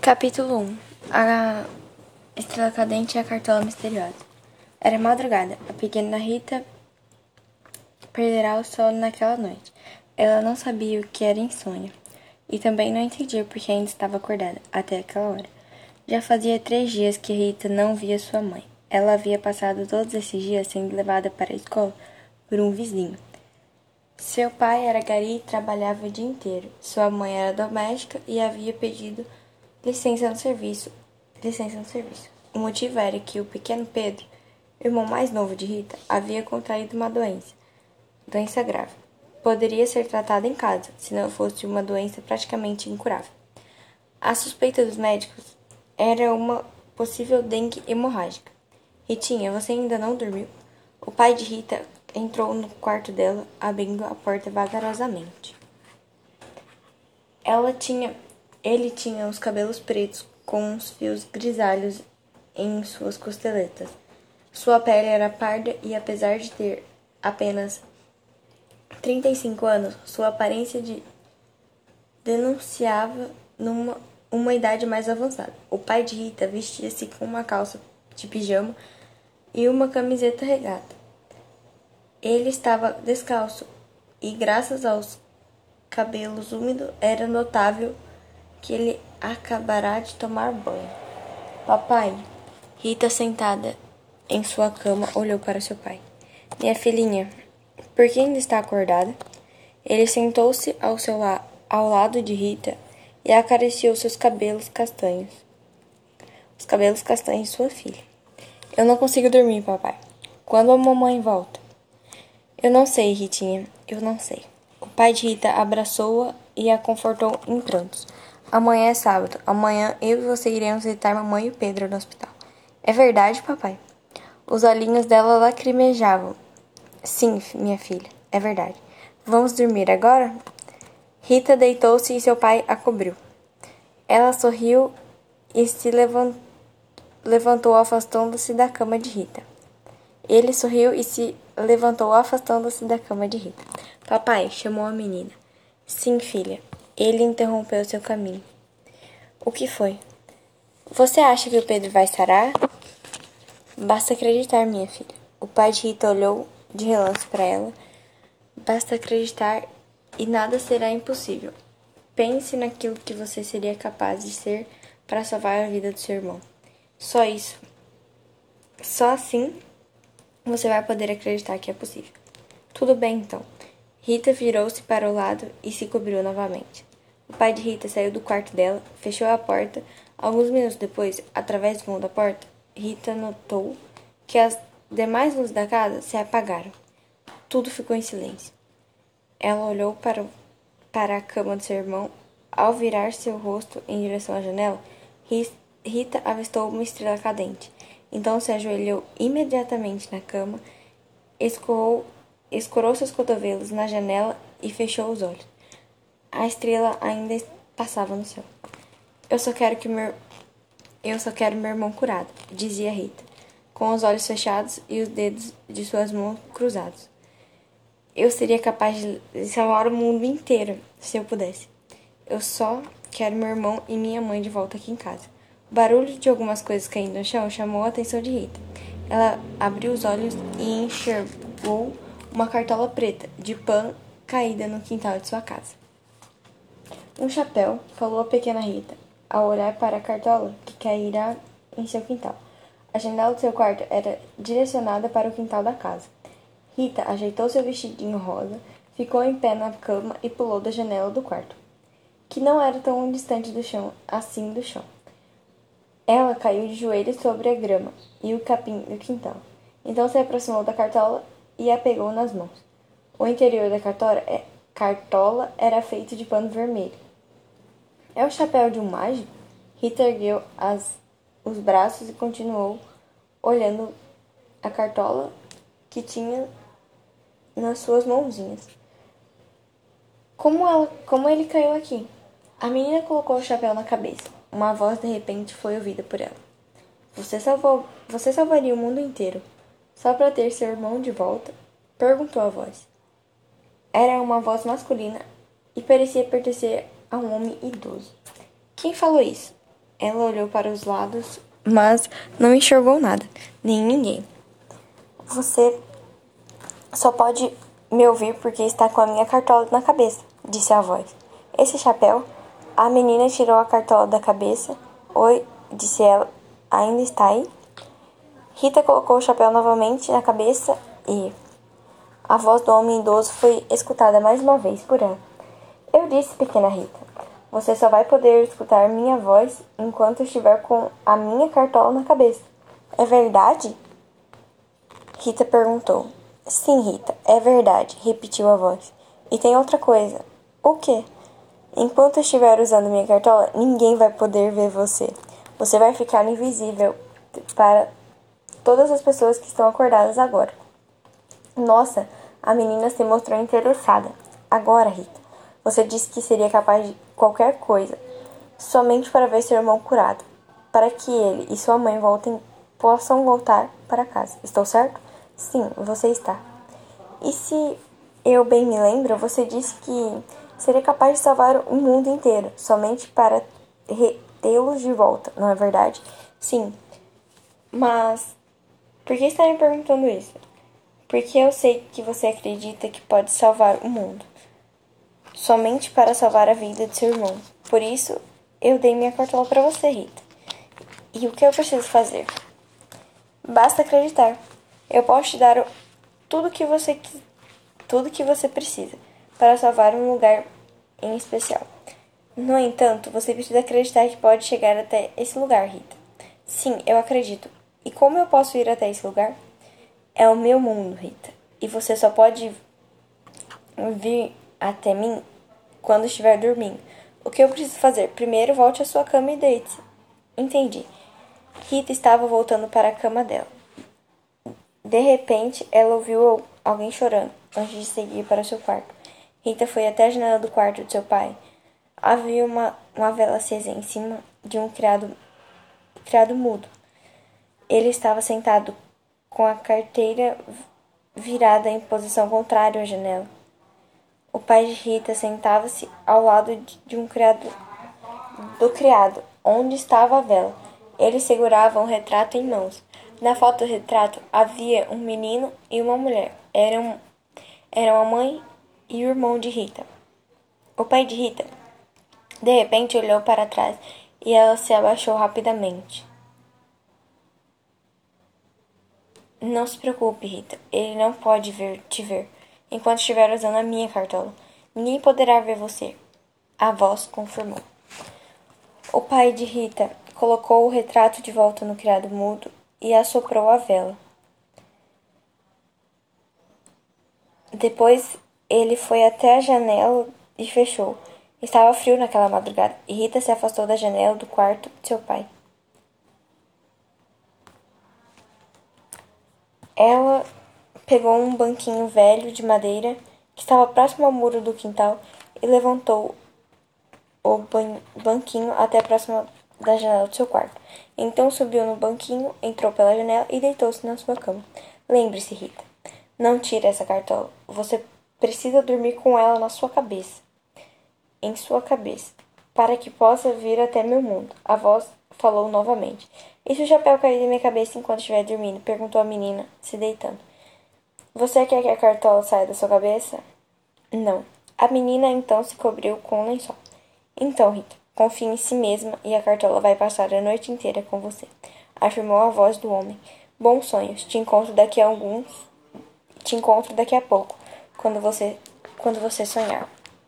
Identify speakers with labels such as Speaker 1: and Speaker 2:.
Speaker 1: Capítulo 1 A estrela cadente e a cartola misteriosa. Era madrugada. A pequena Rita perderá o sono naquela noite. Ela não sabia o que era insônia e também não entendia porque ainda estava acordada até aquela hora. Já fazia três dias que Rita não via sua mãe. Ela havia passado todos esses dias sendo levada para a escola por um vizinho. Seu pai era gari e trabalhava o dia inteiro. Sua mãe era doméstica e havia pedido licença no serviço. Licença no serviço. O motivo era que o pequeno Pedro, irmão mais novo de Rita, havia contraído uma doença, doença grave. Poderia ser tratada em casa, se não fosse uma doença praticamente incurável. A suspeita dos médicos era uma possível dengue hemorrágica. Ritinha, você ainda não dormiu? O pai de Rita entrou no quarto dela, abrindo a porta vagarosamente. Ela tinha, ele tinha os cabelos pretos com os fios grisalhos em suas costeletas. Sua pele era parda e apesar de ter apenas 35 anos, sua aparência de denunciava numa uma idade mais avançada. O pai de Rita vestia-se com uma calça de pijama e uma camiseta regata. Ele estava descalço e, graças aos cabelos úmidos, era notável que ele acabará de tomar banho. Papai, Rita, sentada em sua cama, olhou para seu pai. Minha filhinha, por que ainda está acordada? Ele sentou-se ao, seu la ao lado de Rita e acariciou seus cabelos castanhos. Os cabelos castanhos de sua filha. Eu não consigo dormir, papai. Quando a mamãe volta? Eu não sei, Ritinha, eu não sei. O pai de Rita abraçou-a e a confortou em prantos. Amanhã é sábado. Amanhã eu e você iremos visitar mamãe e Pedro no hospital. É verdade, papai? Os olhinhos dela lacrimejavam. Sim, minha filha, é verdade. Vamos dormir agora? Rita deitou-se e seu pai a cobriu. Ela sorriu e se levantou, afastando-se da cama de Rita. Ele sorriu e se levantou, afastando-se da cama de Rita. Papai, chamou a menina. Sim, filha. Ele interrompeu seu caminho. O que foi? Você acha que o Pedro vai sarar? Basta acreditar, minha filha. O pai de Rita olhou de relance para ela. Basta acreditar e nada será impossível. Pense naquilo que você seria capaz de ser para salvar a vida do seu irmão. Só isso. Só assim você vai poder acreditar que é possível. Tudo bem, então. Rita virou-se para o lado e se cobriu novamente. O pai de Rita saiu do quarto dela, fechou a porta. Alguns minutos depois, através do fundo da porta, Rita notou que as demais luzes da casa se apagaram. Tudo ficou em silêncio. Ela olhou para, para a cama do seu irmão. Ao virar seu rosto em direção à janela, Rita avistou uma estrela cadente. Então se ajoelhou imediatamente na cama, escorou, escorou seus cotovelos na janela e fechou os olhos. A estrela ainda passava no céu. Eu só quero que meu eu só quero meu irmão curado, dizia Rita, com os olhos fechados e os dedos de suas mãos cruzados. Eu seria capaz de salvar o mundo inteiro se eu pudesse. Eu só quero meu irmão e minha mãe de volta aqui em casa. O barulho de algumas coisas caindo no chão chamou a atenção de Rita. Ela abriu os olhos e enxergou uma cartola preta de pano caída no quintal de sua casa. Um chapéu, falou a pequena Rita, ao olhar para a cartola que cairá em seu quintal. A janela do seu quarto era direcionada para o quintal da casa. Rita ajeitou seu vestidinho rosa, ficou em pé na cama e pulou da janela do quarto, que não era tão distante do chão, assim do chão. Ela caiu de joelhos sobre a grama e o capim do quintal. Então se aproximou da cartola e a pegou nas mãos. O interior da cartola, é, cartola era feito de pano vermelho. É o chapéu de um mágico? Rita ergueu as, os braços e continuou olhando a cartola que tinha nas suas mãozinhas. Como, ela, como ele caiu aqui? A menina colocou o chapéu na cabeça. Uma voz de repente foi ouvida por ela. Você salvou, você salvaria o mundo inteiro só para ter seu irmão de volta? perguntou a voz. Era uma voz masculina e parecia pertencer a um homem idoso. Quem falou isso? Ela olhou para os lados, mas não enxergou nada, nem ninguém. Você só pode me ouvir porque está com a minha cartola na cabeça, disse a voz. Esse chapéu? A menina tirou a cartola da cabeça. Oi, disse ela. Ainda está aí? Rita colocou o chapéu novamente na cabeça e a voz do homem idoso foi escutada mais uma vez por ela. Eu disse, pequena Rita, você só vai poder escutar minha voz enquanto estiver com a minha cartola na cabeça. É verdade? Rita perguntou. Sim, Rita, é verdade, repetiu a voz. E tem outra coisa. O quê? Enquanto estiver usando minha cartola, ninguém vai poder ver você. Você vai ficar invisível para todas as pessoas que estão acordadas agora. Nossa, a menina se mostrou interessada. Agora, Rita, você disse que seria capaz de qualquer coisa, somente para ver seu irmão curado, para que ele e sua mãe voltem, possam voltar para casa. Estou certo? Sim, você está. E se eu bem me lembro, você disse que seria capaz de salvar o mundo inteiro, somente para tê-los de volta, não é verdade? Sim. Mas por que está me perguntando isso? Porque eu sei que você acredita que pode salvar o mundo somente para salvar a vida de seu irmão. Por isso, eu dei minha cartola para você, Rita. E o que eu preciso fazer? Basta acreditar. Eu posso te dar tudo que você tudo que você precisa para salvar um lugar em especial. No entanto, você precisa acreditar que pode chegar até esse lugar, Rita. Sim, eu acredito. E como eu posso ir até esse lugar? É o meu mundo, Rita. E você só pode vir até mim quando estiver dormindo. O que eu preciso fazer? Primeiro, volte à sua cama e deite. Entendi. Rita estava voltando para a cama dela. De repente, ela ouviu alguém chorando antes de seguir para seu quarto. Rita foi até a janela do quarto de seu pai. Havia uma, uma vela acesa em cima de um criado, criado mudo. Ele estava sentado com a carteira virada em posição contrária à janela. O pai de Rita sentava-se ao lado de um criado do criado, onde estava a vela. Ele segurava um retrato em mãos. Na foto do retrato havia um menino e uma mulher. Eram, eram a mãe e o irmão de Rita. O pai de Rita, de repente, olhou para trás e ela se abaixou rapidamente. Não se preocupe, Rita. Ele não pode ver, te ver enquanto estiver usando a minha cartola. Ninguém poderá ver você. A voz confirmou. O pai de Rita colocou o retrato de volta no criado mudo e assoprou a vela. Depois ele foi até a janela e fechou. Estava frio naquela madrugada e Rita se afastou da janela do quarto de seu pai. Ela pegou um banquinho velho de madeira que estava próximo ao muro do quintal e levantou o banquinho até próximo da janela do seu quarto. Então subiu no banquinho, entrou pela janela e deitou-se na sua cama. Lembre-se, Rita, não tire essa cartola. Você precisa dormir com ela na sua cabeça. Em sua cabeça, para que possa vir até meu mundo. A voz falou novamente. E se o chapéu cair da minha cabeça enquanto estiver dormindo? perguntou a menina, se deitando. Você quer que a cartola saia da sua cabeça? Não. A menina então se cobriu com um lençol. Então, Rita, confie em si mesma e a cartola vai passar a noite inteira com você, afirmou a voz do homem. Bons sonhos. Te encontro daqui a alguns. Te encontro daqui a pouco, quando você quando você sonhar.